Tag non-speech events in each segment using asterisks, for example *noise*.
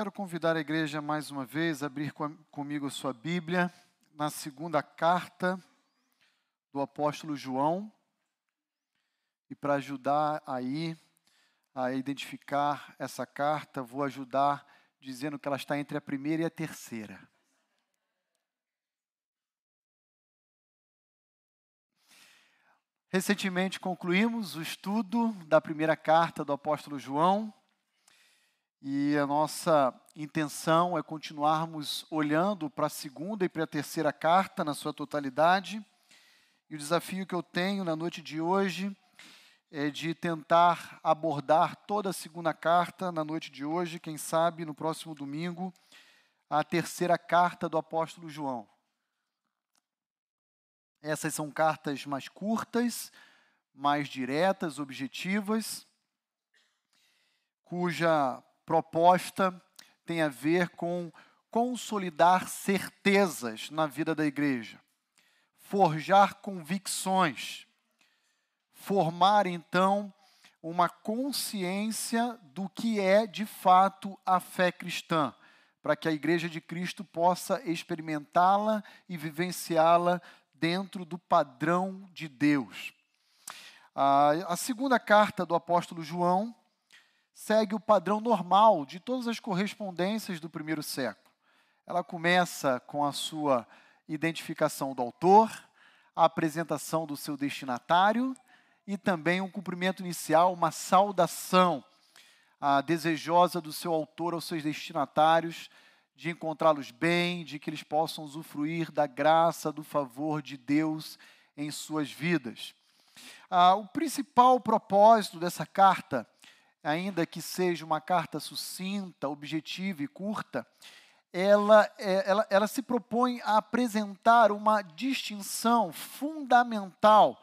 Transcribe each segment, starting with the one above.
Quero convidar a igreja mais uma vez a abrir com, comigo a sua Bíblia na segunda carta do apóstolo João. E para ajudar aí a identificar essa carta, vou ajudar dizendo que ela está entre a primeira e a terceira. Recentemente concluímos o estudo da primeira carta do apóstolo João e a nossa intenção é continuarmos olhando para a segunda e para a terceira carta na sua totalidade. E o desafio que eu tenho na noite de hoje é de tentar abordar toda a segunda carta na noite de hoje, quem sabe no próximo domingo, a terceira carta do apóstolo João. Essas são cartas mais curtas, mais diretas, objetivas, cuja proposta tem a ver com consolidar certezas na vida da igreja, forjar convicções, formar então uma consciência do que é de fato a fé cristã, para que a igreja de Cristo possa experimentá-la e vivenciá-la dentro do padrão de Deus. A segunda carta do apóstolo João segue o padrão normal de todas as correspondências do primeiro século. Ela começa com a sua identificação do autor, a apresentação do seu destinatário e também um cumprimento inicial, uma saudação a desejosa do seu autor aos seus destinatários, de encontrá-los bem, de que eles possam usufruir da graça, do favor de Deus em suas vidas. Ah, o principal propósito dessa carta ainda que seja uma carta sucinta, objetiva e curta, ela, é, ela, ela se propõe a apresentar uma distinção fundamental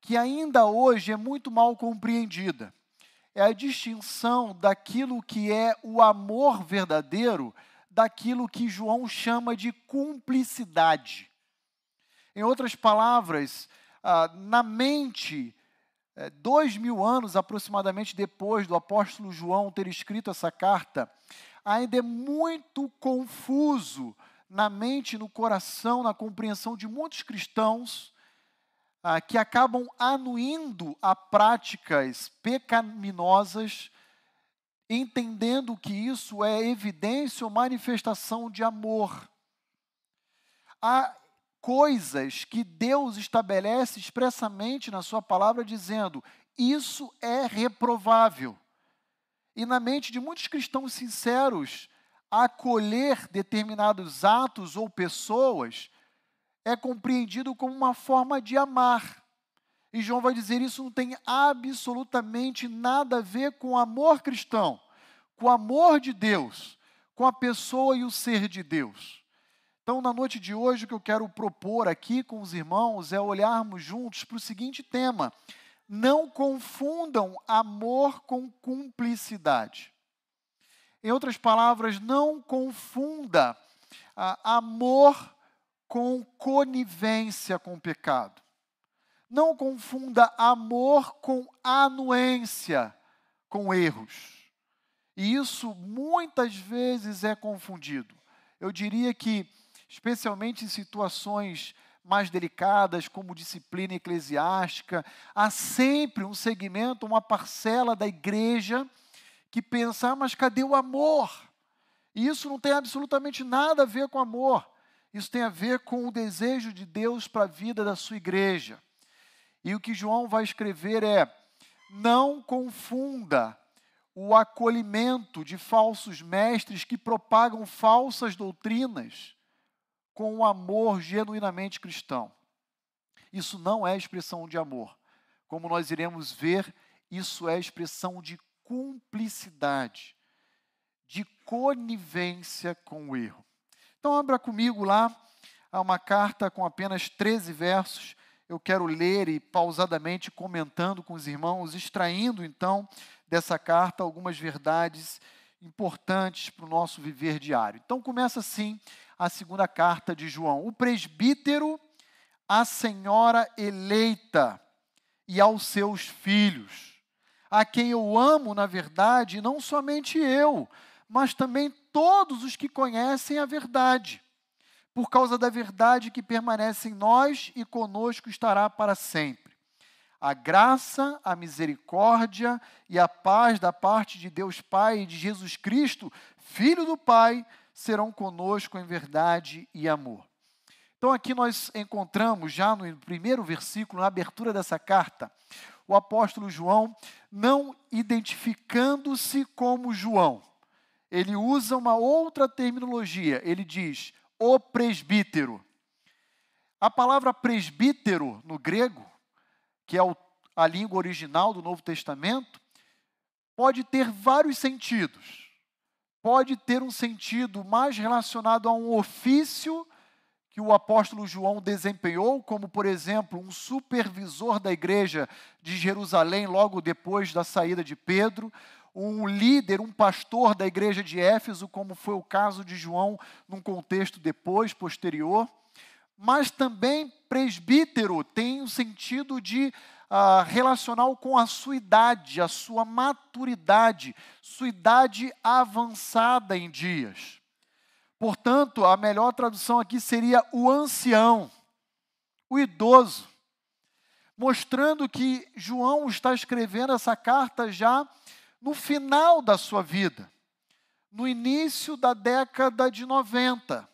que ainda hoje é muito mal compreendida. É a distinção daquilo que é o amor verdadeiro daquilo que João chama de cumplicidade. Em outras palavras, ah, na mente é, dois mil anos aproximadamente depois do apóstolo João ter escrito essa carta, ainda é muito confuso na mente, no coração, na compreensão de muitos cristãos ah, que acabam anuindo a práticas pecaminosas, entendendo que isso é evidência ou manifestação de amor. Há coisas que Deus estabelece expressamente na Sua palavra, dizendo: isso é reprovável. E na mente de muitos cristãos sinceros, acolher determinados atos ou pessoas é compreendido como uma forma de amar. E João vai dizer: isso não tem absolutamente nada a ver com o amor cristão, com o amor de Deus, com a pessoa e o ser de Deus. Então, na noite de hoje, o que eu quero propor aqui com os irmãos é olharmos juntos para o seguinte tema: não confundam amor com cumplicidade. Em outras palavras, não confunda ah, amor com conivência com o pecado. Não confunda amor com anuência com erros. E isso muitas vezes é confundido. Eu diria que especialmente em situações mais delicadas, como disciplina eclesiástica, há sempre um segmento, uma parcela da igreja que pensa, ah, mas cadê o amor? E isso não tem absolutamente nada a ver com amor. Isso tem a ver com o desejo de Deus para a vida da sua igreja. E o que João vai escrever é: não confunda o acolhimento de falsos mestres que propagam falsas doutrinas com um amor genuinamente cristão. Isso não é expressão de amor. Como nós iremos ver, isso é expressão de cumplicidade, de conivência com o erro. Então, abra comigo lá há uma carta com apenas 13 versos. Eu quero ler e pausadamente comentando com os irmãos, extraindo então dessa carta algumas verdades importantes para o nosso viver diário. Então, começa assim a segunda carta de João. O presbítero, a senhora eleita e aos seus filhos, a quem eu amo, na verdade, não somente eu, mas também todos os que conhecem a verdade, por causa da verdade que permanece em nós e conosco estará para sempre. A graça, a misericórdia e a paz da parte de Deus Pai e de Jesus Cristo, Filho do Pai, serão conosco em verdade e amor. Então, aqui nós encontramos, já no primeiro versículo, na abertura dessa carta, o apóstolo João não identificando-se como João. Ele usa uma outra terminologia. Ele diz o presbítero. A palavra presbítero no grego, que é a língua original do Novo Testamento, pode ter vários sentidos. Pode ter um sentido mais relacionado a um ofício que o apóstolo João desempenhou, como, por exemplo, um supervisor da igreja de Jerusalém logo depois da saída de Pedro, um líder, um pastor da igreja de Éfeso, como foi o caso de João num contexto depois, posterior. Mas também presbítero tem o um sentido de uh, relacional com a sua idade, a sua maturidade, sua idade avançada em dias. Portanto, a melhor tradução aqui seria o ancião, o idoso, mostrando que João está escrevendo essa carta já no final da sua vida, no início da década de 90,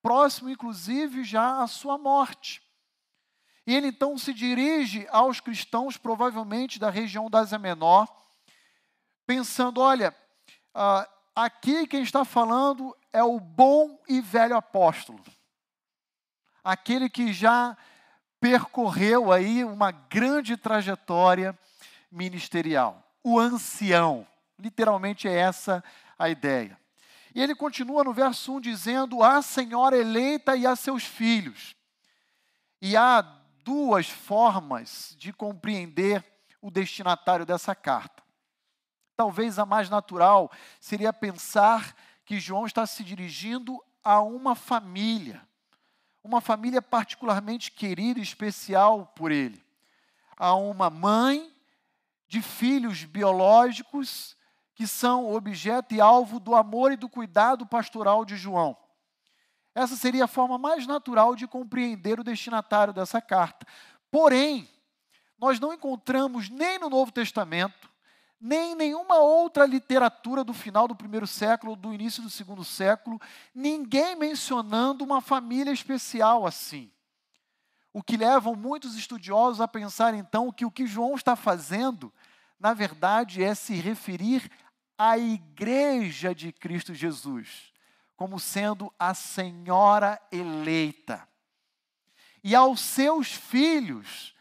próximo inclusive já à sua morte. E ele então se dirige aos cristãos, provavelmente da região da Ásia Menor, pensando: olha, uh, aqui quem está falando é o bom e velho apóstolo, aquele que já percorreu aí uma grande trajetória ministerial, o ancião. Literalmente é essa a ideia. E ele continua no verso 1 dizendo: A senhora eleita e a seus filhos. E há duas formas de compreender o destinatário dessa carta. Talvez a mais natural seria pensar que João está se dirigindo a uma família, uma família particularmente querida e especial por ele, a uma mãe de filhos biológicos que são objeto e alvo do amor e do cuidado pastoral de João. Essa seria a forma mais natural de compreender o destinatário dessa carta. Porém, nós não encontramos nem no Novo Testamento, nem nenhuma outra literatura do final do primeiro século, do início do segundo século, ninguém mencionando uma família especial assim. O que leva muitos estudiosos a pensar então que o que João está fazendo, na verdade, é se referir à igreja de Cristo Jesus, como sendo a senhora eleita. E aos seus filhos,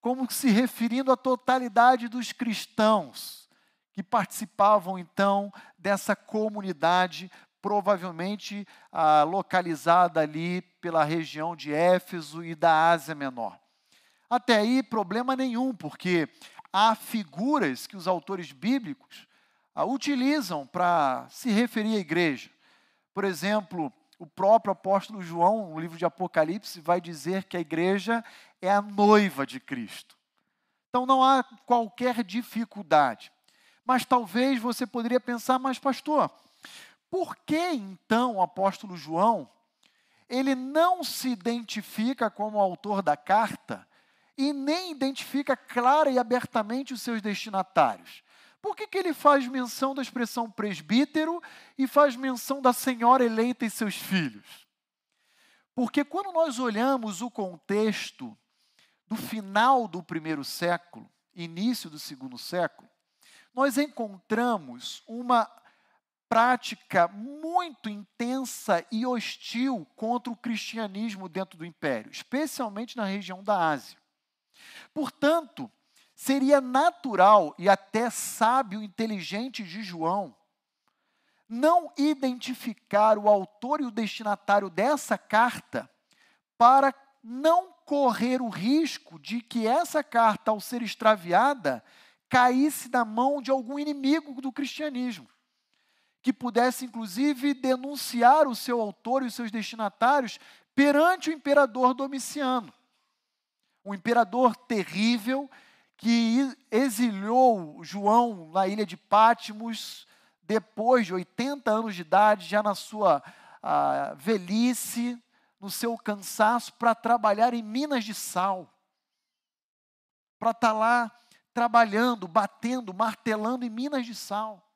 como se referindo à totalidade dos cristãos que participavam então dessa comunidade, provavelmente ah, localizada ali pela região de Éfeso e da Ásia Menor. Até aí, problema nenhum, porque há figuras que os autores bíblicos ah, utilizam para se referir à igreja. Por exemplo, o próprio apóstolo João, no livro de Apocalipse, vai dizer que a igreja é a noiva de Cristo. Então não há qualquer dificuldade. Mas talvez você poderia pensar, mas pastor, por que então o apóstolo João ele não se identifica como autor da carta e nem identifica clara e abertamente os seus destinatários? Por que, que ele faz menção da expressão presbítero e faz menção da senhora eleita e seus filhos? Porque quando nós olhamos o contexto do final do primeiro século, início do segundo século, nós encontramos uma prática muito intensa e hostil contra o cristianismo dentro do império, especialmente na região da Ásia. Portanto, seria natural e até sábio, inteligente de João não identificar o autor e o destinatário dessa carta para não correr o risco de que essa carta, ao ser extraviada, caísse na mão de algum inimigo do cristianismo, que pudesse inclusive denunciar o seu autor e os seus destinatários perante o imperador Domiciano. Um imperador terrível que exilhou João na ilha de Pátimos, depois de 80 anos de idade, já na sua ah, velhice, no seu cansaço, para trabalhar em minas de sal. Para estar tá lá trabalhando, batendo, martelando em minas de sal.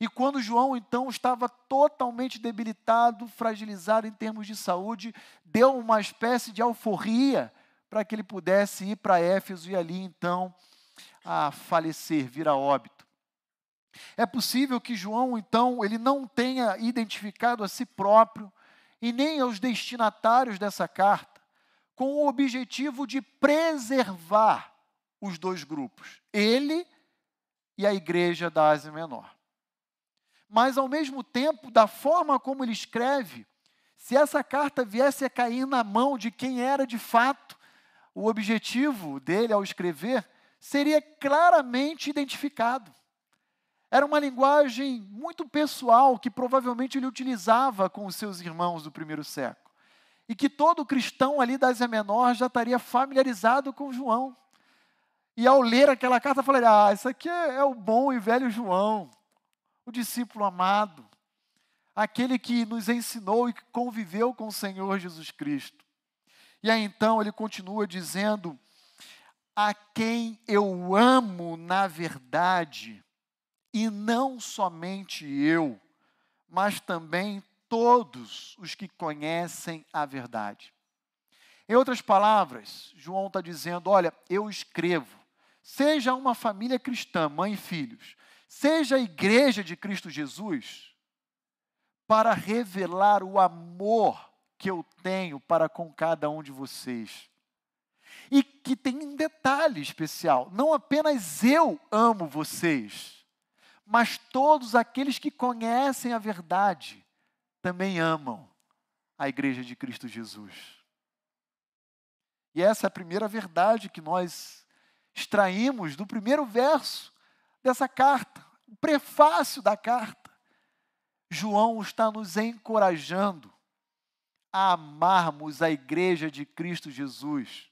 E quando João então estava totalmente debilitado, fragilizado em termos de saúde, deu uma espécie de alforria para que ele pudesse ir para Éfeso e ali então a falecer, vir a óbito. É possível que João então ele não tenha identificado a si próprio e nem aos destinatários dessa carta com o objetivo de preservar os dois grupos, ele e a igreja da Ásia Menor mas ao mesmo tempo, da forma como ele escreve, se essa carta viesse a cair na mão de quem era de fato o objetivo dele ao escrever, seria claramente identificado. Era uma linguagem muito pessoal que provavelmente ele utilizava com os seus irmãos do primeiro século. E que todo cristão ali da Ásia Menor já estaria familiarizado com João. E ao ler aquela carta, falaria: Ah, isso aqui é, é o bom e velho João o discípulo amado, aquele que nos ensinou e que conviveu com o Senhor Jesus Cristo. E aí então ele continua dizendo: A quem eu amo na verdade, e não somente eu, mas também todos os que conhecem a verdade. Em outras palavras, João está dizendo: Olha, eu escrevo, seja uma família cristã, mãe e filhos, seja a igreja de Cristo Jesus, para revelar o amor que eu tenho para com cada um de vocês. E que tem um detalhe especial: não apenas eu amo vocês, mas todos aqueles que conhecem a verdade também amam a igreja de Cristo Jesus. E essa é a primeira verdade que nós extraímos do primeiro verso dessa carta, o prefácio da carta. João está nos encorajando a amarmos a igreja de Cristo Jesus,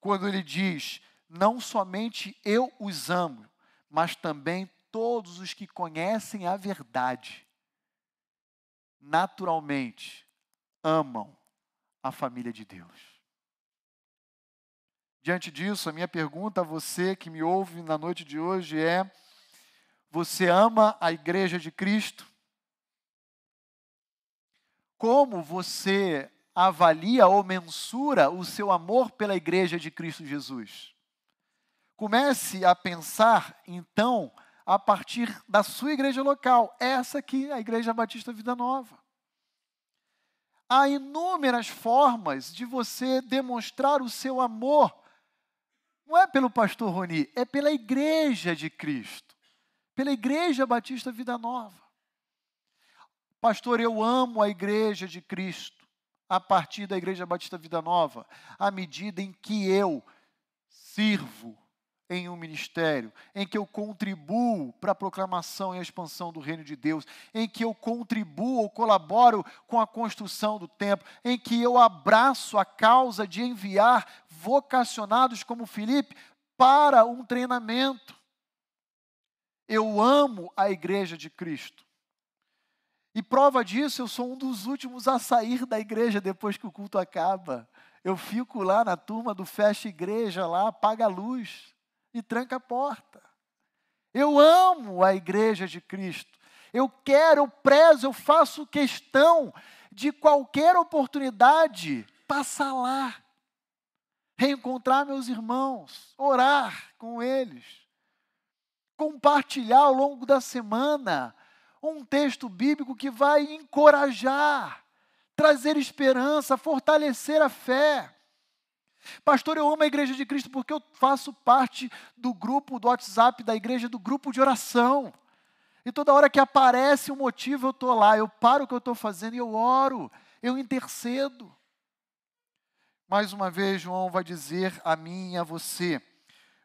quando ele diz: Não somente eu os amo, mas também todos os que conhecem a verdade, naturalmente amam a família de Deus. Diante disso, a minha pergunta a você que me ouve na noite de hoje é: você ama a igreja de Cristo? Como você avalia ou mensura o seu amor pela igreja de Cristo Jesus? Comece a pensar, então, a partir da sua igreja local, essa aqui, a Igreja Batista Vida Nova. Há inúmeras formas de você demonstrar o seu amor, não é pelo pastor Roni, é pela igreja de Cristo pela Igreja Batista Vida Nova. Pastor, eu amo a Igreja de Cristo a partir da Igreja Batista Vida Nova, à medida em que eu sirvo em um ministério, em que eu contribuo para a proclamação e a expansão do reino de Deus, em que eu contribuo ou colaboro com a construção do templo, em que eu abraço a causa de enviar vocacionados como Felipe para um treinamento. Eu amo a igreja de Cristo. E prova disso, eu sou um dos últimos a sair da igreja depois que o culto acaba. Eu fico lá na turma do fecha igreja, lá, apaga a luz e tranca a porta. Eu amo a igreja de Cristo. Eu quero, eu prezo, eu faço questão de qualquer oportunidade passar lá, reencontrar meus irmãos, orar com eles compartilhar ao longo da semana um texto bíblico que vai encorajar, trazer esperança, fortalecer a fé. Pastor, eu amo a Igreja de Cristo porque eu faço parte do grupo do WhatsApp da igreja, do grupo de oração. E toda hora que aparece um motivo, eu estou lá, eu paro o que eu estou fazendo e eu oro, eu intercedo. Mais uma vez, João vai dizer a mim e a você: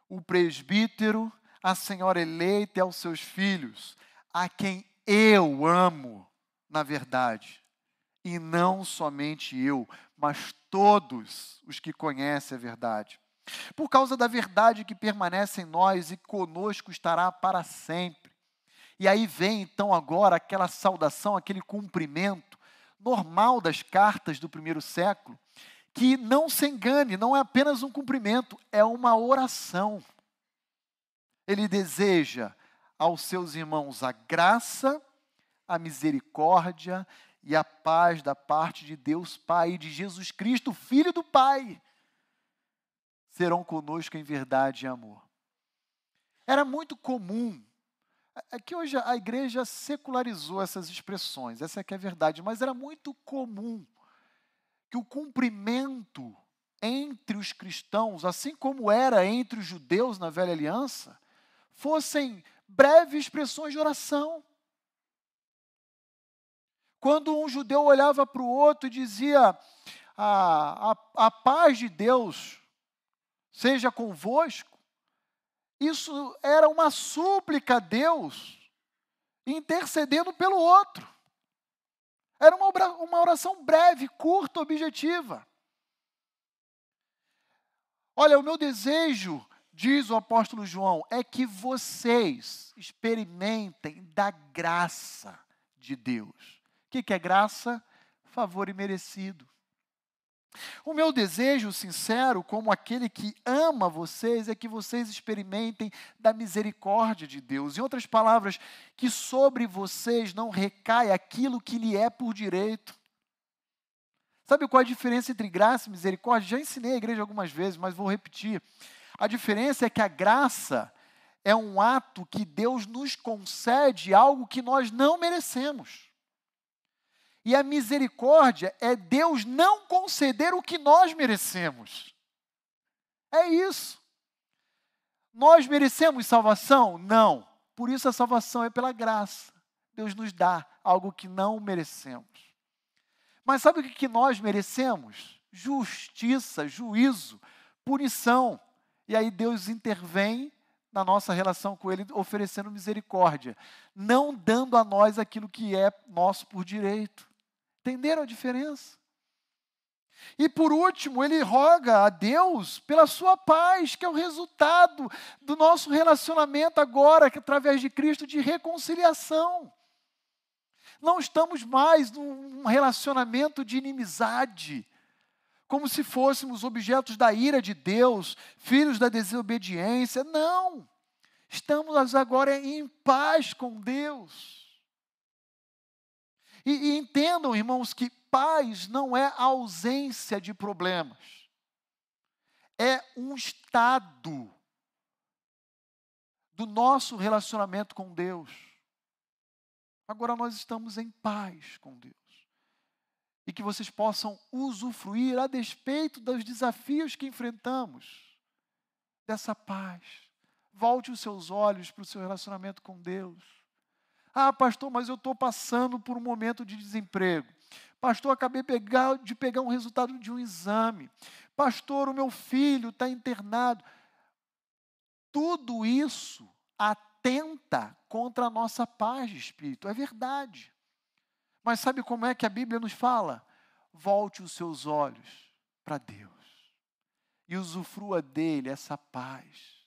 o presbítero a senhora eleita e aos seus filhos, a quem eu amo, na verdade, e não somente eu, mas todos os que conhecem a verdade. Por causa da verdade que permanece em nós e conosco estará para sempre. E aí vem então agora aquela saudação, aquele cumprimento normal das cartas do primeiro século, que não se engane, não é apenas um cumprimento, é uma oração. Ele deseja aos seus irmãos a graça, a misericórdia e a paz da parte de Deus Pai e de Jesus Cristo, Filho do Pai, serão conosco em verdade e amor. Era muito comum, é que hoje a igreja secularizou essas expressões, essa é que é a verdade, mas era muito comum que o cumprimento entre os cristãos, assim como era entre os judeus na velha aliança, fossem breves expressões de oração. Quando um judeu olhava para o outro e dizia: a, a, a paz de Deus seja convosco, isso era uma súplica a Deus intercedendo pelo outro. Era uma, uma oração breve, curta, objetiva. Olha, o meu desejo, diz o apóstolo João, é que vocês experimentem da graça de Deus. O que, que é graça? Favor imerecido. O meu desejo sincero, como aquele que ama vocês, é que vocês experimentem da misericórdia de Deus. Em outras palavras, que sobre vocês não recai aquilo que lhe é por direito. Sabe qual é a diferença entre graça e misericórdia? Já ensinei a igreja algumas vezes, mas vou repetir. A diferença é que a graça é um ato que Deus nos concede algo que nós não merecemos. E a misericórdia é Deus não conceder o que nós merecemos. É isso. Nós merecemos salvação? Não. Por isso a salvação é pela graça. Deus nos dá algo que não merecemos. Mas sabe o que nós merecemos? Justiça, juízo, punição. E aí Deus intervém na nossa relação com Ele, oferecendo misericórdia, não dando a nós aquilo que é nosso por direito. Entenderam a diferença? E por último, ele roga a Deus pela sua paz, que é o resultado do nosso relacionamento agora, através de Cristo, de reconciliação. Não estamos mais num relacionamento de inimizade, como se fôssemos objetos da ira de Deus, filhos da desobediência. Não! Estamos agora em paz com Deus. E, e entendam, irmãos, que paz não é ausência de problemas, é um estado do nosso relacionamento com Deus. Agora nós estamos em paz com Deus. E que vocês possam usufruir a despeito dos desafios que enfrentamos, dessa paz. Volte os seus olhos para o seu relacionamento com Deus. Ah, pastor, mas eu estou passando por um momento de desemprego. Pastor, acabei pegar, de pegar um resultado de um exame. Pastor, o meu filho está internado. Tudo isso atenta contra a nossa paz de espírito. É verdade. Mas sabe como é que a Bíblia nos fala? Volte os seus olhos para Deus e usufrua dele essa paz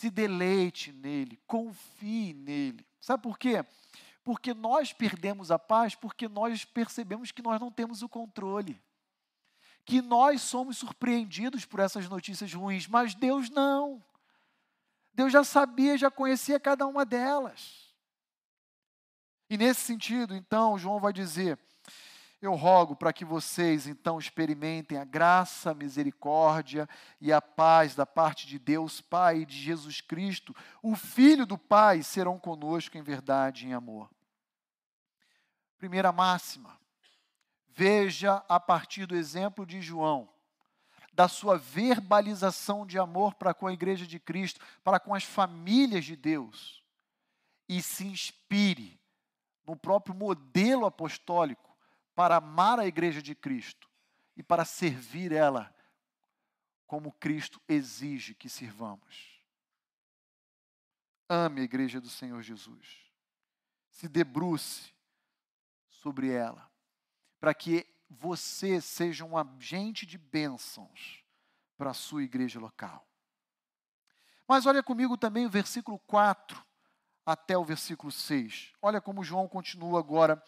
se deleite nele, confie nele. Sabe por quê? Porque nós perdemos a paz porque nós percebemos que nós não temos o controle. Que nós somos surpreendidos por essas notícias ruins, mas Deus não. Deus já sabia, já conhecia cada uma delas. E nesse sentido, então, João vai dizer: eu rogo para que vocês então experimentem a graça, a misericórdia e a paz da parte de Deus Pai e de Jesus Cristo, o Filho do Pai, serão conosco em verdade e em amor. Primeira máxima. Veja a partir do exemplo de João, da sua verbalização de amor para com a igreja de Cristo, para com as famílias de Deus, e se inspire no próprio modelo apostólico para amar a igreja de Cristo e para servir ela como Cristo exige que sirvamos. Ame a igreja do Senhor Jesus. Se debruce sobre ela, para que você seja um agente de bênçãos para a sua igreja local. Mas olha comigo também o versículo 4 até o versículo 6. Olha como João continua agora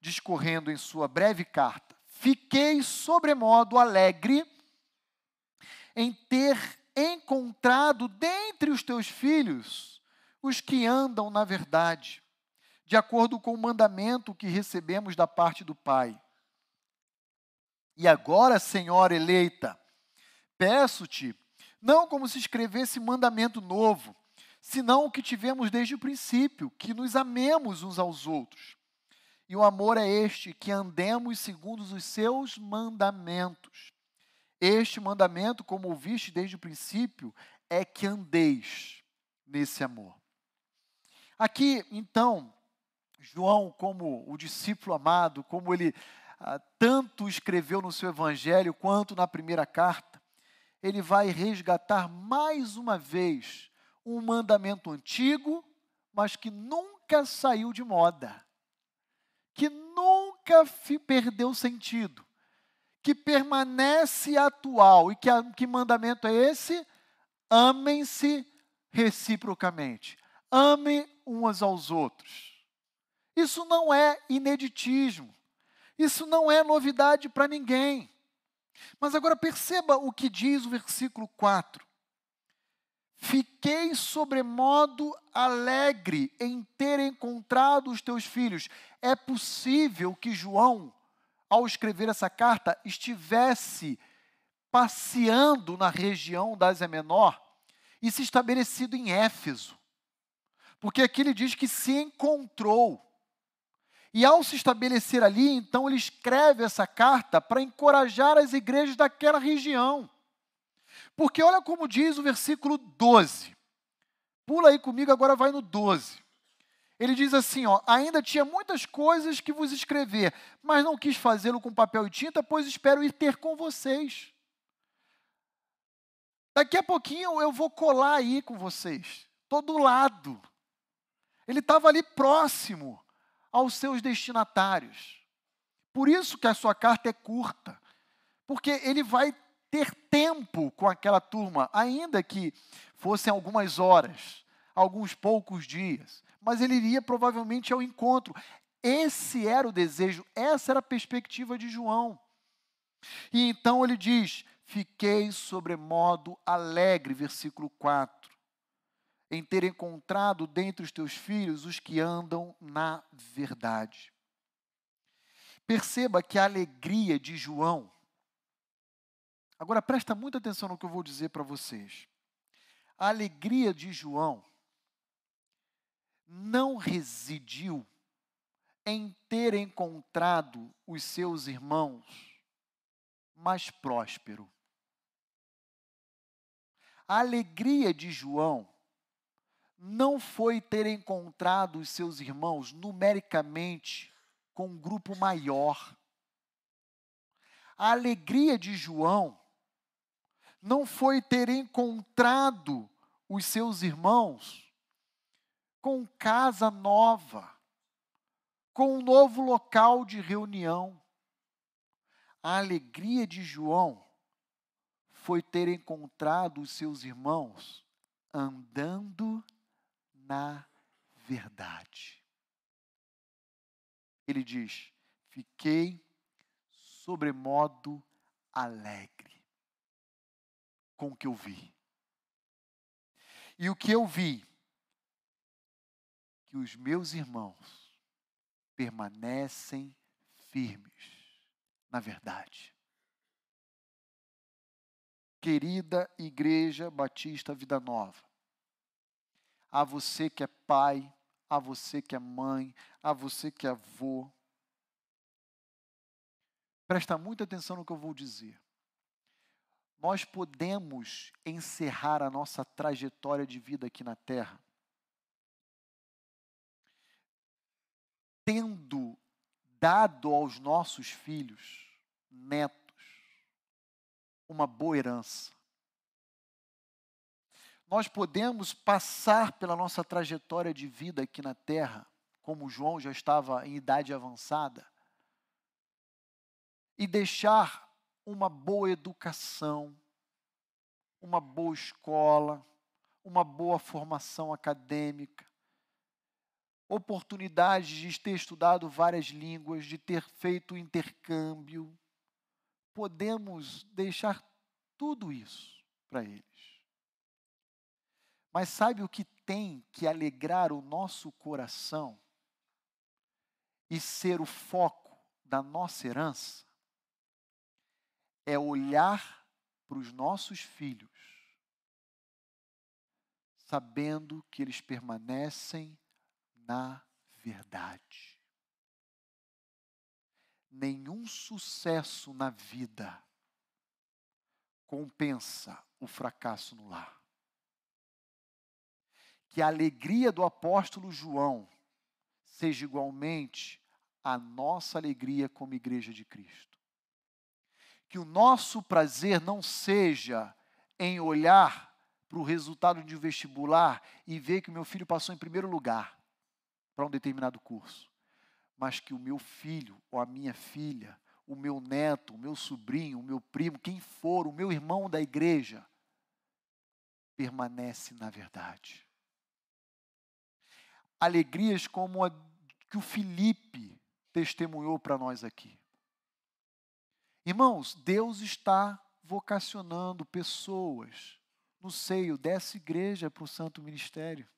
discorrendo em sua breve carta. Fiquei sobremodo alegre em ter encontrado dentre os teus filhos os que andam na verdade, de acordo com o mandamento que recebemos da parte do Pai. E agora, Senhora eleita, peço-te, não como se escrevesse mandamento novo, senão o que tivemos desde o princípio, que nos amemos uns aos outros. E o amor é este, que andemos segundo os seus mandamentos. Este mandamento, como ouviste desde o princípio, é que andeis nesse amor. Aqui, então, João, como o discípulo amado, como ele ah, tanto escreveu no seu evangelho quanto na primeira carta, ele vai resgatar mais uma vez um mandamento antigo, mas que nunca saiu de moda, que nunca perdeu sentido que permanece atual. E que, que mandamento é esse? Amem-se reciprocamente. Amem uns aos outros. Isso não é ineditismo. Isso não é novidade para ninguém. Mas agora perceba o que diz o versículo 4. Fiquei sobremodo alegre em ter encontrado os teus filhos. É possível que João ao escrever essa carta, estivesse passeando na região da Ásia Menor e se estabelecido em Éfeso. Porque aqui ele diz que se encontrou. E ao se estabelecer ali, então ele escreve essa carta para encorajar as igrejas daquela região. Porque olha como diz o versículo 12. Pula aí comigo, agora vai no 12 ele diz assim: ó, ainda tinha muitas coisas que vos escrever, mas não quis fazê-lo com papel e tinta, pois espero ir ter com vocês. Daqui a pouquinho eu vou colar aí com vocês. Estou do lado. Ele estava ali próximo aos seus destinatários. Por isso que a sua carta é curta. Porque ele vai ter tempo com aquela turma, ainda que fossem algumas horas, alguns poucos dias mas ele iria provavelmente ao encontro. Esse era o desejo, essa era a perspectiva de João. E então ele diz: Fiquei sobremodo alegre, versículo 4, em ter encontrado dentre os teus filhos os que andam na verdade. Perceba que a alegria de João. Agora presta muita atenção no que eu vou dizer para vocês. A alegria de João não residiu em ter encontrado os seus irmãos mais próspero. A alegria de João não foi ter encontrado os seus irmãos numericamente com um grupo maior. A alegria de João não foi ter encontrado os seus irmãos com casa nova, com um novo local de reunião. A alegria de João foi ter encontrado os seus irmãos andando na verdade. Ele diz: Fiquei sobremodo alegre com o que eu vi. E o que eu vi que os meus irmãos permanecem firmes na verdade. Querida Igreja Batista Vida Nova, a você que é pai, a você que é mãe, a você que é avô, presta muita atenção no que eu vou dizer. Nós podemos encerrar a nossa trajetória de vida aqui na Terra tendo dado aos nossos filhos, netos, uma boa herança. Nós podemos passar pela nossa trajetória de vida aqui na terra, como João já estava em idade avançada, e deixar uma boa educação, uma boa escola, uma boa formação acadêmica, oportunidades de ter estudado várias línguas, de ter feito intercâmbio. Podemos deixar tudo isso para eles. Mas sabe o que tem que alegrar o nosso coração e ser o foco da nossa herança? É olhar para os nossos filhos, sabendo que eles permanecem na verdade. Nenhum sucesso na vida compensa o fracasso no lar. Que a alegria do apóstolo João seja igualmente a nossa alegria como igreja de Cristo. Que o nosso prazer não seja em olhar para o resultado de um vestibular e ver que o meu filho passou em primeiro lugar para um determinado curso, mas que o meu filho ou a minha filha, o meu neto, o meu sobrinho, o meu primo, quem for, o meu irmão da igreja, permanece na verdade. Alegrias como a que o Felipe testemunhou para nós aqui. Irmãos, Deus está vocacionando pessoas no seio dessa igreja para o santo ministério.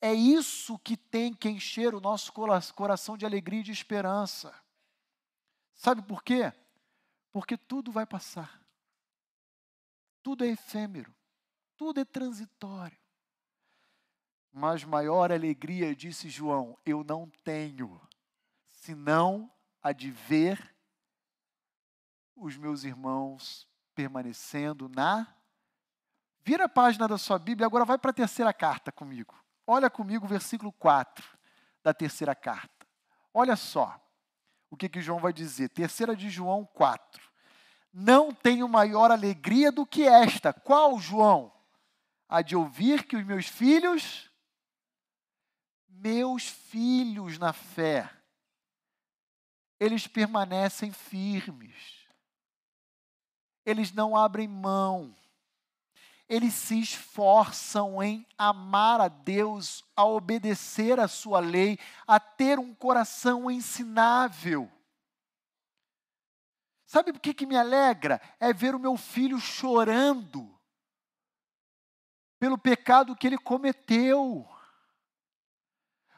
É isso que tem que encher o nosso coração de alegria e de esperança. Sabe por quê? Porque tudo vai passar. Tudo é efêmero. Tudo é transitório. Mas maior alegria, disse João, eu não tenho, senão a de ver os meus irmãos permanecendo na. Vira a página da sua Bíblia, agora vai para a terceira carta comigo. Olha comigo o versículo 4 da terceira carta. Olha só o que, que João vai dizer. Terceira de João 4. Não tenho maior alegria do que esta. Qual, João? A de ouvir que os meus filhos, meus filhos na fé, eles permanecem firmes. Eles não abrem mão eles se esforçam em amar a Deus, a obedecer a sua lei, a ter um coração ensinável. Sabe o que, que me alegra? É ver o meu filho chorando pelo pecado que ele cometeu.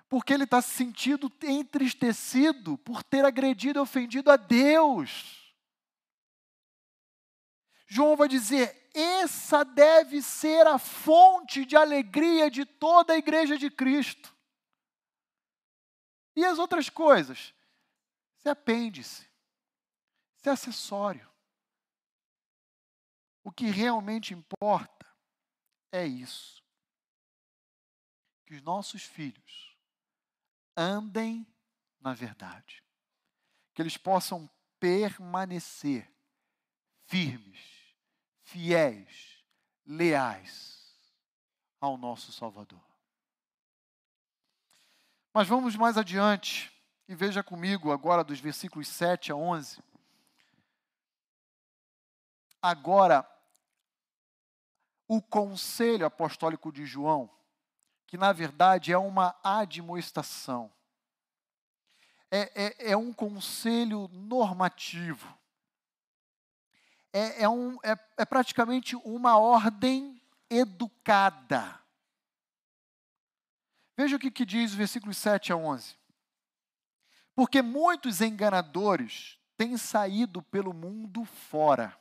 Porque ele está se sentindo entristecido por ter agredido e ofendido a Deus. João vai dizer: essa deve ser a fonte de alegria de toda a igreja de Cristo. E as outras coisas? Isso é apêndice, isso é acessório. O que realmente importa é isso. Que os nossos filhos andem na verdade. Que eles possam permanecer firmes fiéis, leais ao nosso Salvador. Mas vamos mais adiante e veja comigo agora dos versículos 7 a 11. Agora, o conselho apostólico de João, que na verdade é uma admoestação, é, é, é um conselho normativo é, é, um, é, é praticamente uma ordem educada. Veja o que, que diz o versículo 7 a 11. Porque muitos enganadores têm saído pelo mundo fora,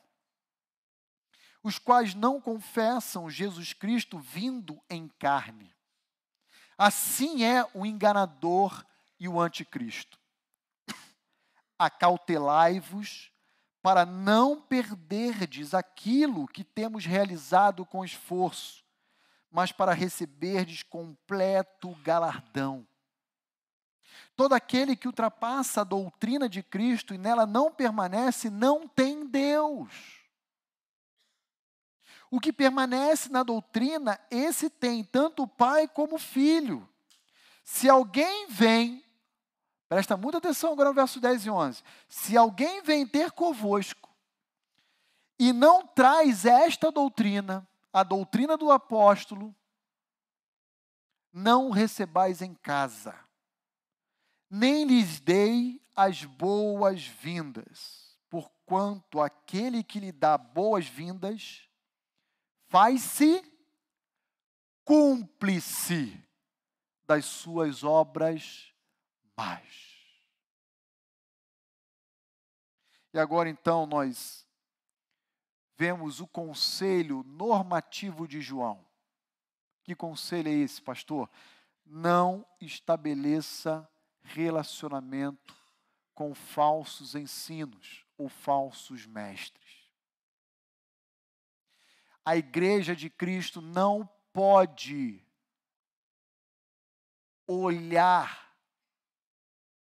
os quais não confessam Jesus Cristo vindo em carne. Assim é o enganador e o anticristo. *coughs* Acautelai-vos para não perderdes aquilo que temos realizado com esforço, mas para receberdes completo galardão. Todo aquele que ultrapassa a doutrina de Cristo e nela não permanece, não tem Deus. O que permanece na doutrina, esse tem tanto o Pai como o Filho. Se alguém vem Presta muita atenção agora no verso 10 e 11. Se alguém vem ter convosco e não traz esta doutrina, a doutrina do apóstolo, não recebais em casa, nem lhes dei as boas-vindas, porquanto aquele que lhe dá boas-vindas faz-se cúmplice das suas obras mais. E agora então nós vemos o conselho normativo de João. Que conselho é esse, pastor? Não estabeleça relacionamento com falsos ensinos ou falsos mestres. A igreja de Cristo não pode olhar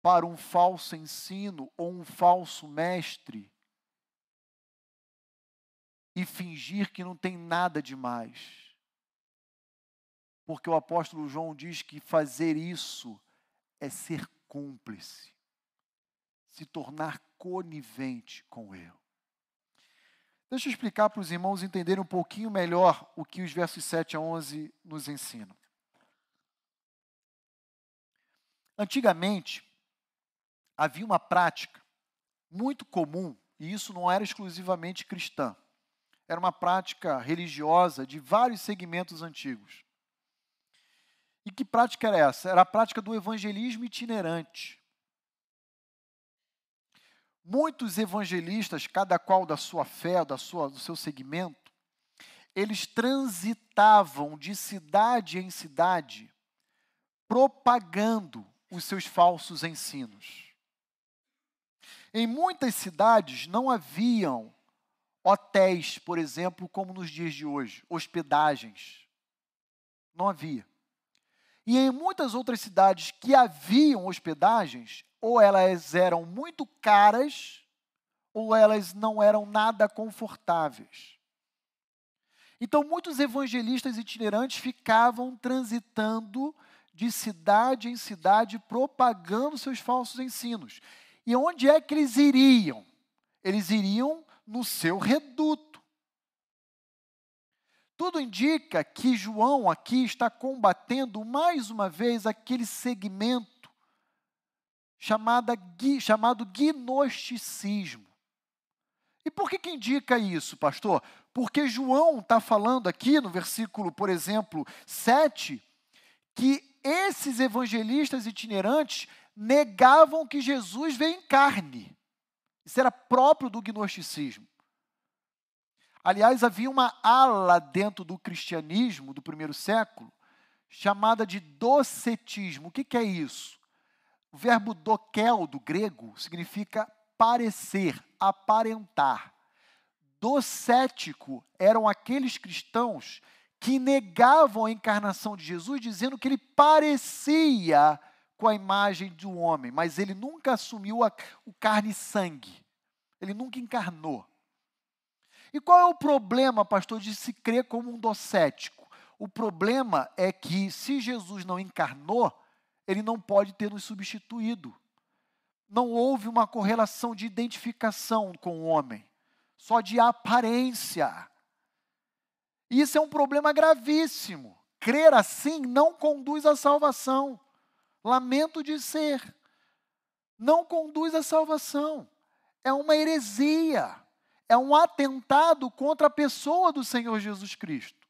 para um falso ensino ou um falso mestre e fingir que não tem nada demais. Porque o apóstolo João diz que fazer isso é ser cúmplice, se tornar conivente com ele. Deixa eu explicar para os irmãos entenderem um pouquinho melhor o que os versos 7 a 11 nos ensinam. Antigamente, havia uma prática muito comum, e isso não era exclusivamente cristã, era uma prática religiosa de vários segmentos antigos. E que prática era essa? Era a prática do evangelismo itinerante. Muitos evangelistas, cada qual da sua fé, da sua, do seu segmento, eles transitavam de cidade em cidade, propagando os seus falsos ensinos. Em muitas cidades não haviam hotéis, por exemplo, como nos dias de hoje, hospedagens. Não havia. E em muitas outras cidades que haviam hospedagens, ou elas eram muito caras, ou elas não eram nada confortáveis. Então, muitos evangelistas itinerantes ficavam transitando de cidade em cidade, propagando seus falsos ensinos. E onde é que eles iriam? Eles iriam no seu reduto. Tudo indica que João aqui está combatendo mais uma vez aquele segmento chamada, chamado gnosticismo. E por que, que indica isso, pastor? Porque João está falando aqui no versículo, por exemplo, 7, que esses evangelistas itinerantes negavam que Jesus veio em carne. Isso era próprio do gnosticismo. Aliás, havia uma ala dentro do cristianismo do primeiro século chamada de docetismo. O que, que é isso? O verbo dokel do grego significa parecer, aparentar. Docético eram aqueles cristãos que negavam a encarnação de Jesus, dizendo que ele parecia com a imagem de um homem, mas ele nunca assumiu a, o carne e sangue. Ele nunca encarnou. E qual é o problema, pastor, de se crer como um docético? O problema é que se Jesus não encarnou, ele não pode ter nos substituído. Não houve uma correlação de identificação com o homem, só de aparência. Isso é um problema gravíssimo. Crer assim não conduz à salvação. Lamento dizer. Não conduz à salvação. É uma heresia. É um atentado contra a pessoa do Senhor Jesus Cristo.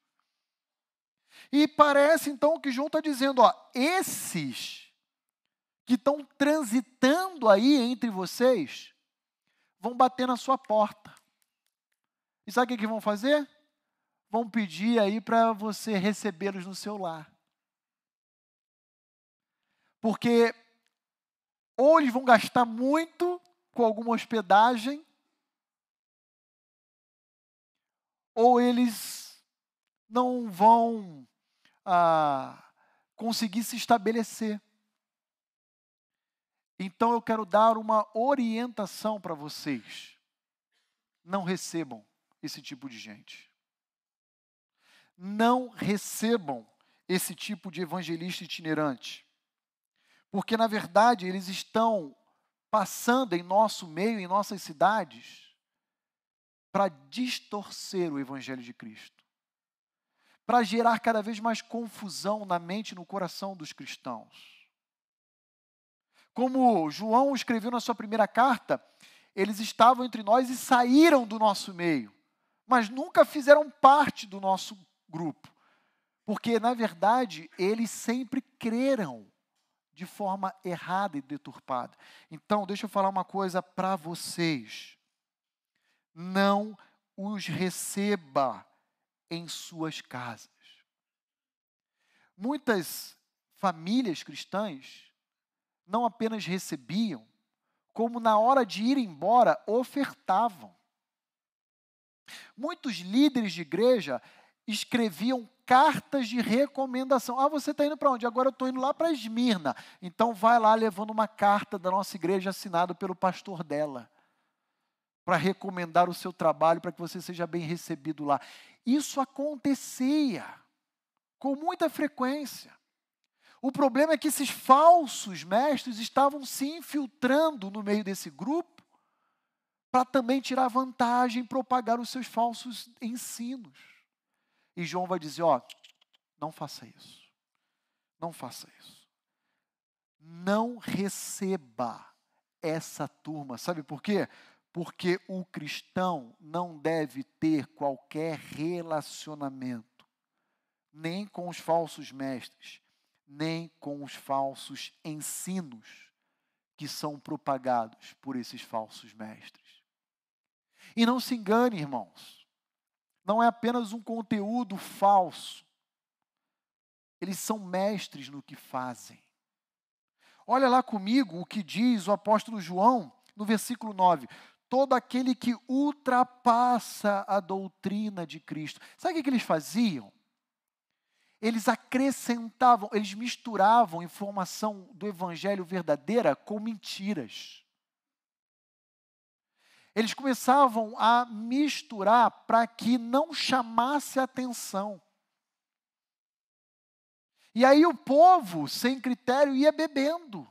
E parece então que João está dizendo: ó, esses que estão transitando aí entre vocês vão bater na sua porta. E sabe o que, que vão fazer? vão pedir aí para você recebê-los no seu lar. Porque ou eles vão gastar muito com alguma hospedagem, ou eles não vão ah, conseguir se estabelecer. Então eu quero dar uma orientação para vocês. Não recebam esse tipo de gente não recebam esse tipo de evangelista itinerante. Porque, na verdade, eles estão passando em nosso meio, em nossas cidades, para distorcer o Evangelho de Cristo. para gerar cada vez mais confusão na mente e no coração dos cristãos. Como João escreveu na sua primeira carta, eles estavam entre nós e saíram do nosso meio, mas nunca fizeram parte do nosso grupo, porque na verdade eles sempre creram de forma errada e deturpada. Então, deixa eu falar uma coisa para vocês. Não os receba em suas casas. Muitas famílias cristãs não apenas recebiam, como na hora de ir embora, ofertavam. Muitos líderes de igreja escreviam cartas de recomendação. Ah, você está indo para onde? Agora eu estou indo lá para Esmirna. Então vai lá levando uma carta da nossa igreja assinada pelo pastor dela para recomendar o seu trabalho, para que você seja bem recebido lá. Isso acontecia com muita frequência. O problema é que esses falsos mestres estavam se infiltrando no meio desse grupo para também tirar vantagem, propagar os seus falsos ensinos. E João vai dizer: ó, não faça isso. Não faça isso. Não receba essa turma. Sabe por quê? porque o cristão não deve ter qualquer relacionamento, nem com os falsos mestres, nem com os falsos ensinos que são propagados por esses falsos mestres. E não se engane, irmãos, não é apenas um conteúdo falso, eles são mestres no que fazem. Olha lá comigo o que diz o apóstolo João no versículo 9: todo aquele que ultrapassa a doutrina de Cristo. Sabe o que eles faziam? Eles acrescentavam, eles misturavam informação do evangelho verdadeira com mentiras. Eles começavam a misturar para que não chamasse atenção. E aí o povo, sem critério, ia bebendo,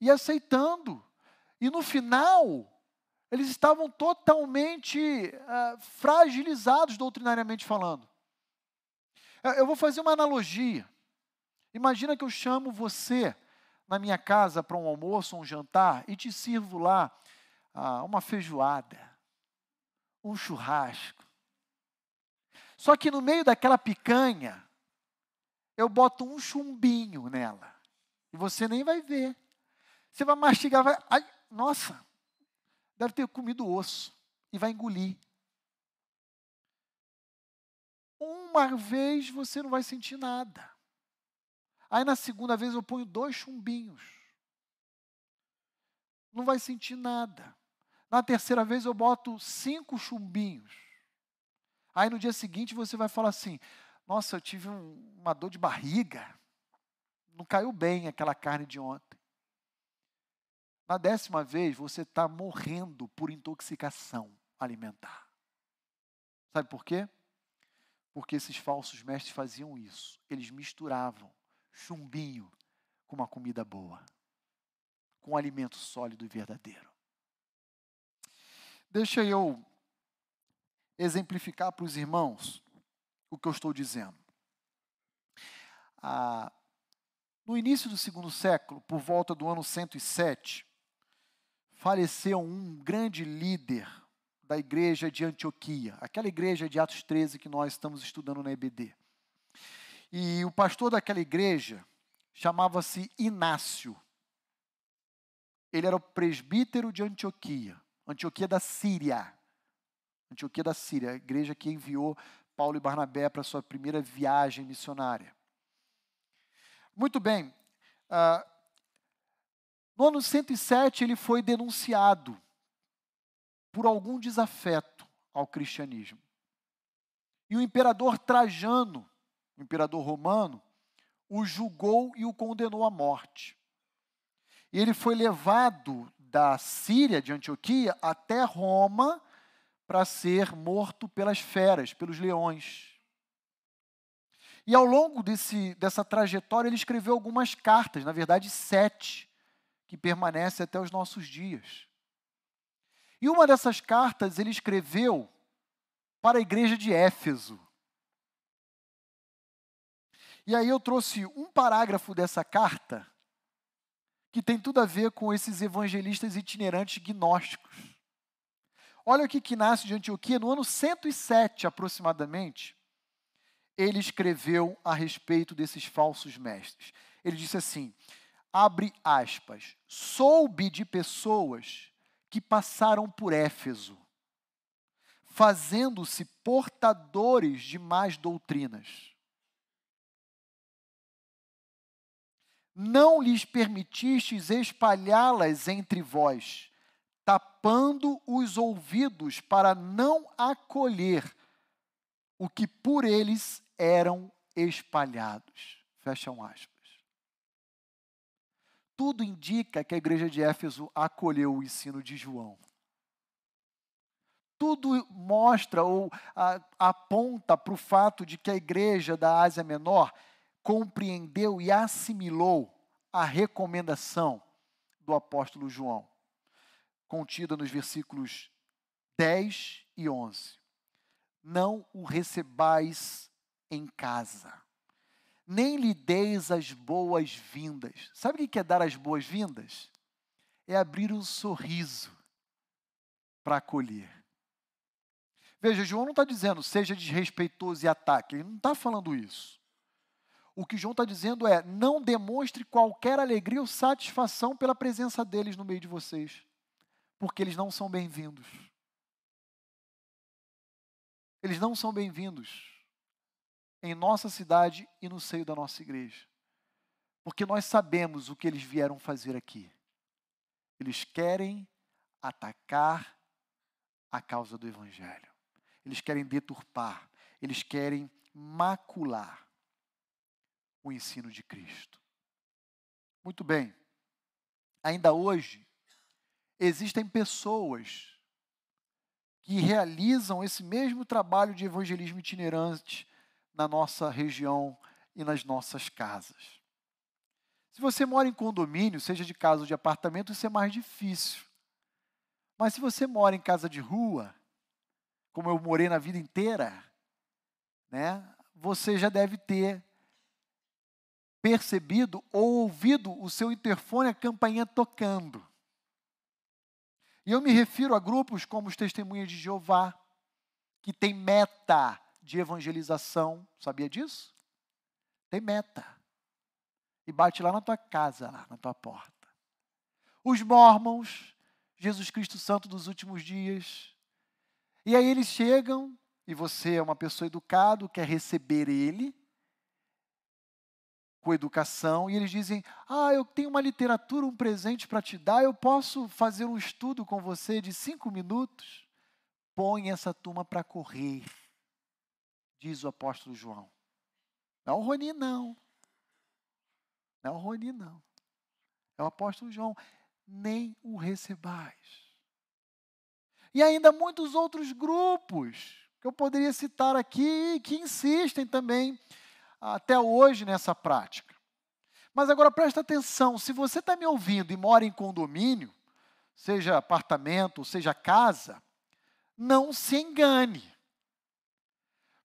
ia aceitando. E no final, eles estavam totalmente uh, fragilizados doutrinariamente falando. Eu vou fazer uma analogia. Imagina que eu chamo você na minha casa para um almoço, um jantar, e te sirvo lá uh, uma feijoada, um churrasco. Só que no meio daquela picanha, eu boto um chumbinho nela. E você nem vai ver. Você vai mastigar, vai. Ai, nossa, deve ter comido osso e vai engolir. Uma vez você não vai sentir nada. Aí na segunda vez eu ponho dois chumbinhos. Não vai sentir nada. Na terceira vez eu boto cinco chumbinhos. Aí no dia seguinte você vai falar assim: Nossa, eu tive um, uma dor de barriga. Não caiu bem aquela carne de ontem. Na décima vez, você está morrendo por intoxicação alimentar. Sabe por quê? Porque esses falsos mestres faziam isso. Eles misturavam chumbinho com uma comida boa, com um alimento sólido e verdadeiro. Deixa eu exemplificar para os irmãos o que eu estou dizendo. Ah, no início do segundo século, por volta do ano 107, faleceu um grande líder da igreja de Antioquia, aquela igreja de Atos 13 que nós estamos estudando na EBD. E o pastor daquela igreja chamava-se Inácio. Ele era o presbítero de Antioquia, Antioquia da Síria. Antioquia da Síria, a igreja que enviou Paulo e Barnabé para sua primeira viagem missionária. Muito bem, uh, no ano 107, ele foi denunciado por algum desafeto ao cristianismo. E o imperador Trajano, o imperador romano, o julgou e o condenou à morte. E ele foi levado da Síria, de Antioquia, até Roma para ser morto pelas feras, pelos leões. E ao longo desse, dessa trajetória, ele escreveu algumas cartas, na verdade, sete, que permanece até os nossos dias. E uma dessas cartas ele escreveu para a igreja de Éfeso. E aí eu trouxe um parágrafo dessa carta que tem tudo a ver com esses evangelistas itinerantes gnósticos. Olha o que Inácio de Antioquia, no ano 107 aproximadamente, ele escreveu a respeito desses falsos mestres. Ele disse assim: abre aspas, soube de pessoas que passaram por Éfeso, fazendo-se portadores de más doutrinas. Não lhes permitistes espalhá-las entre vós, tapando os ouvidos para não acolher o que por eles eram espalhados. Fecham aspas. Tudo indica que a igreja de Éfeso acolheu o ensino de João. Tudo mostra ou a, aponta para o fato de que a igreja da Ásia Menor compreendeu e assimilou a recomendação do apóstolo João, contida nos versículos 10 e 11. Não o recebais em casa nem lhe deis as boas-vindas. Sabe o que é dar as boas-vindas? É abrir um sorriso para acolher. Veja, João não está dizendo seja desrespeitoso e ataque, ele não está falando isso. O que João está dizendo é: não demonstre qualquer alegria ou satisfação pela presença deles no meio de vocês, porque eles não são bem-vindos. Eles não são bem-vindos em nossa cidade e no seio da nossa igreja. Porque nós sabemos o que eles vieram fazer aqui. Eles querem atacar a causa do Evangelho. Eles querem deturpar. Eles querem macular o ensino de Cristo. Muito bem. Ainda hoje, existem pessoas que realizam esse mesmo trabalho de evangelismo itinerante na nossa região e nas nossas casas. Se você mora em condomínio, seja de casa ou de apartamento, isso é mais difícil. Mas se você mora em casa de rua, como eu morei na vida inteira, né, você já deve ter percebido ou ouvido o seu interfone, a campainha tocando. E eu me refiro a grupos como os Testemunhas de Jeová, que tem meta de evangelização. Sabia disso? Tem meta. E bate lá na tua casa, lá na tua porta. Os mormons, Jesus Cristo Santo dos últimos dias. E aí eles chegam, e você é uma pessoa educada, quer receber ele com educação, e eles dizem: Ah, eu tenho uma literatura, um presente para te dar, eu posso fazer um estudo com você de cinco minutos? Põe essa turma para correr diz o apóstolo João. Não é o Roni, não. Não é o Roni, não. É o apóstolo João. Nem o recebais. E ainda muitos outros grupos que eu poderia citar aqui que insistem também até hoje nessa prática. Mas agora presta atenção: se você está me ouvindo e mora em condomínio, seja apartamento, seja casa, não se engane.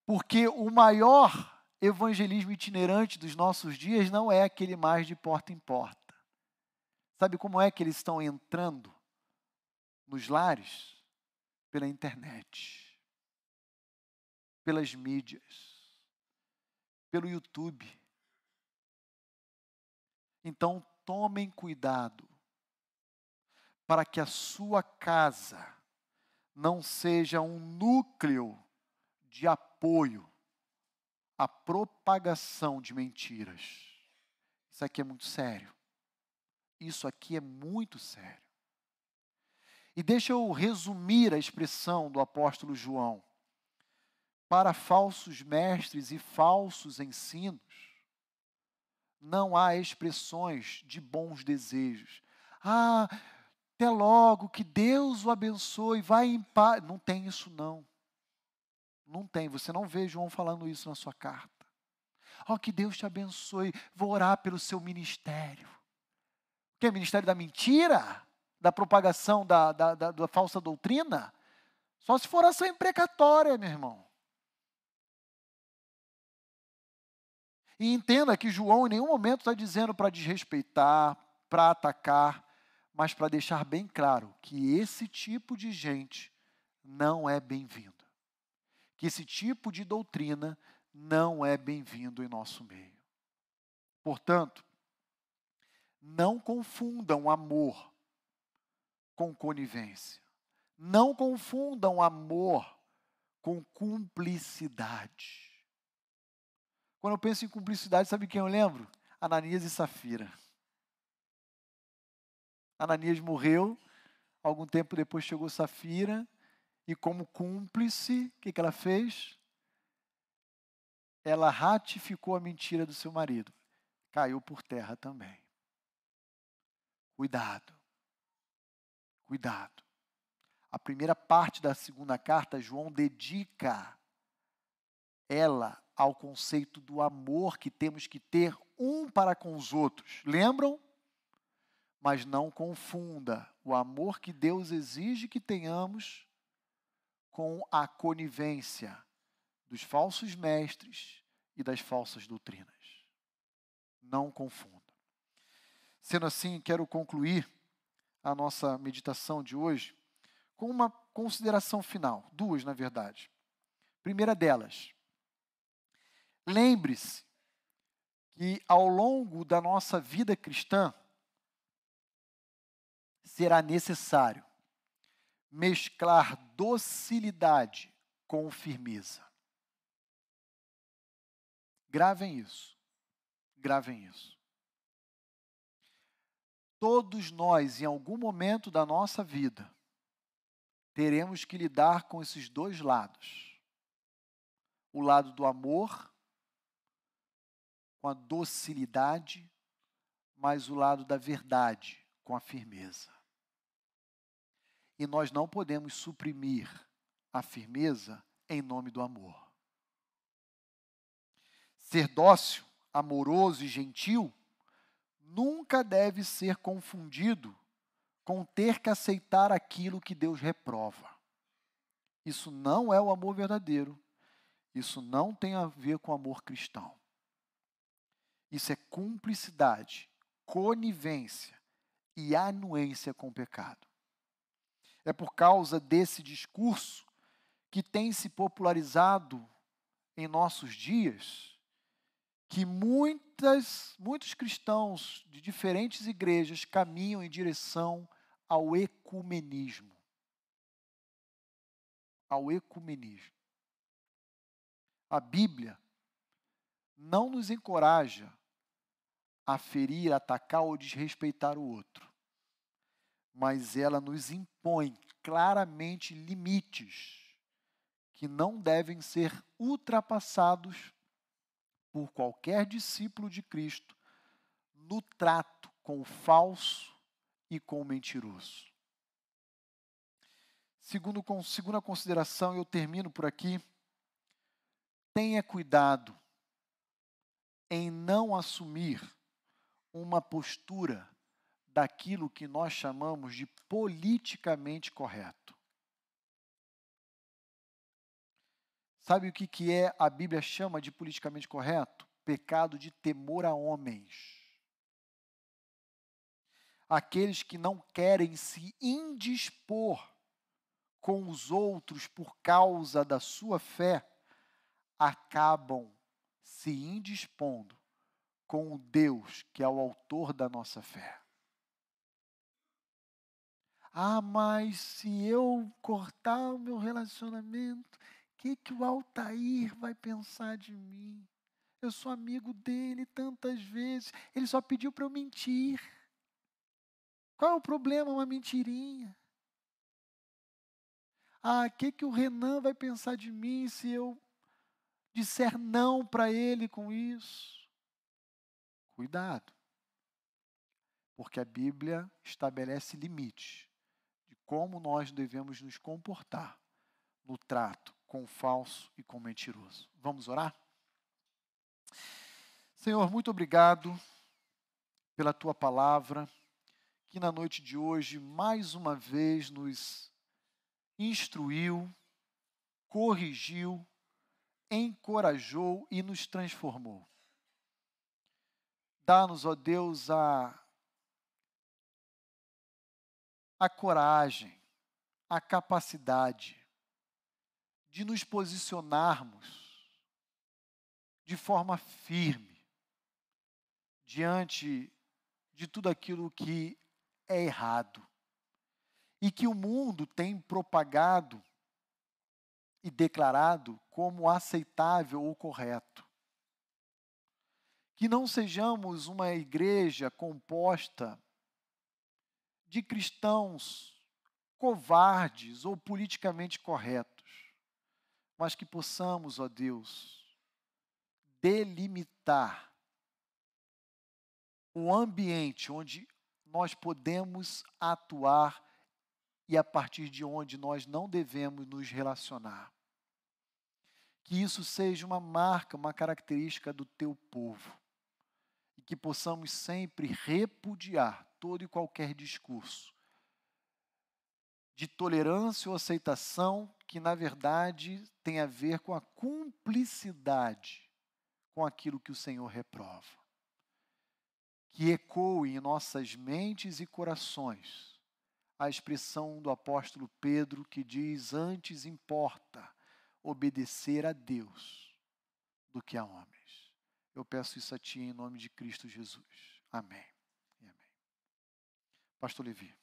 Porque o maior evangelismo itinerante dos nossos dias não é aquele mais de porta em porta. Sabe como é que eles estão entrando nos lares? Pela internet, pelas mídias, pelo YouTube. Então, tomem cuidado para que a sua casa não seja um núcleo de apoio à propagação de mentiras. Isso aqui é muito sério. Isso aqui é muito sério. E deixa eu resumir a expressão do apóstolo João. Para falsos mestres e falsos ensinos, não há expressões de bons desejos. Ah, até logo, que Deus o abençoe, vai em paz. Não tem isso, não. Não tem, você não vê João falando isso na sua carta. Oh, que Deus te abençoe, vou orar pelo seu ministério. Que é ministério da mentira? Da propagação da, da, da, da falsa doutrina? Só se for ação imprecatória, meu irmão. E entenda que João em nenhum momento está dizendo para desrespeitar, para atacar, mas para deixar bem claro que esse tipo de gente não é bem-vindo. Que esse tipo de doutrina não é bem-vindo em nosso meio. Portanto, não confundam amor com conivência. Não confundam amor com cumplicidade. Quando eu penso em cumplicidade, sabe quem eu lembro? Ananias e Safira. Ananias morreu, algum tempo depois chegou Safira, e como cúmplice, o que, que ela fez? Ela ratificou a mentira do seu marido. Caiu por terra também. Cuidado. Cuidado. A primeira parte da segunda carta, João dedica ela ao conceito do amor que temos que ter um para com os outros. Lembram? Mas não confunda o amor que Deus exige que tenhamos com a conivência dos falsos mestres e das falsas doutrinas. Não confunda. Sendo assim, quero concluir a nossa meditação de hoje com uma consideração final, duas, na verdade. Primeira delas, lembre-se que ao longo da nossa vida cristã será necessário mesclar docilidade com firmeza. Gravem isso. Gravem isso. Todos nós, em algum momento da nossa vida, teremos que lidar com esses dois lados: o lado do amor, com a docilidade, mas o lado da verdade, com a firmeza. E nós não podemos suprimir a firmeza em nome do amor. Ser dócil, amoroso e gentil nunca deve ser confundido com ter que aceitar aquilo que Deus reprova. Isso não é o amor verdadeiro. Isso não tem a ver com amor cristão. Isso é cumplicidade, conivência e anuência com o pecado. É por causa desse discurso que tem se popularizado em nossos dias que muitas, muitos cristãos de diferentes igrejas caminham em direção ao ecumenismo. Ao ecumenismo. A Bíblia não nos encoraja a ferir, atacar ou desrespeitar o outro, mas ela nos impõe claramente limites que não devem ser ultrapassados por qualquer discípulo de Cristo no trato com o falso e com o mentiroso. Segundo, segunda consideração, eu termino por aqui. Tenha cuidado em não assumir uma postura daquilo que nós chamamos de politicamente correto. Sabe o que, que é a Bíblia chama de politicamente correto? Pecado de temor a homens. Aqueles que não querem se indispor com os outros por causa da sua fé, acabam se indispondo com o Deus que é o autor da nossa fé. Ah, mas se eu cortar o meu relacionamento, que, que o Altair vai pensar de mim? Eu sou amigo dele tantas vezes, ele só pediu para eu mentir. Qual é o problema, uma mentirinha? Ah, o que, que o Renan vai pensar de mim se eu disser não para ele com isso? Cuidado, porque a Bíblia estabelece limites de como nós devemos nos comportar no trato com o falso e com o mentiroso. Vamos orar? Senhor, muito obrigado pela tua palavra, que na noite de hoje mais uma vez nos instruiu, corrigiu, encorajou e nos transformou. Dá-nos, ó Deus, a, a coragem, a capacidade de nos posicionarmos de forma firme diante de tudo aquilo que é errado e que o mundo tem propagado e declarado como aceitável ou correto. Que não sejamos uma igreja composta de cristãos covardes ou politicamente corretos, mas que possamos, ó Deus, delimitar o ambiente onde nós podemos atuar e a partir de onde nós não devemos nos relacionar. Que isso seja uma marca, uma característica do teu povo. Que possamos sempre repudiar todo e qualquer discurso de tolerância ou aceitação que, na verdade, tem a ver com a cumplicidade com aquilo que o Senhor reprova. Que ecoe em nossas mentes e corações a expressão do apóstolo Pedro que diz: Antes importa obedecer a Deus do que a homens. Eu peço isso a Ti em nome de Cristo Jesus. Amém. E amém. Pastor Levi.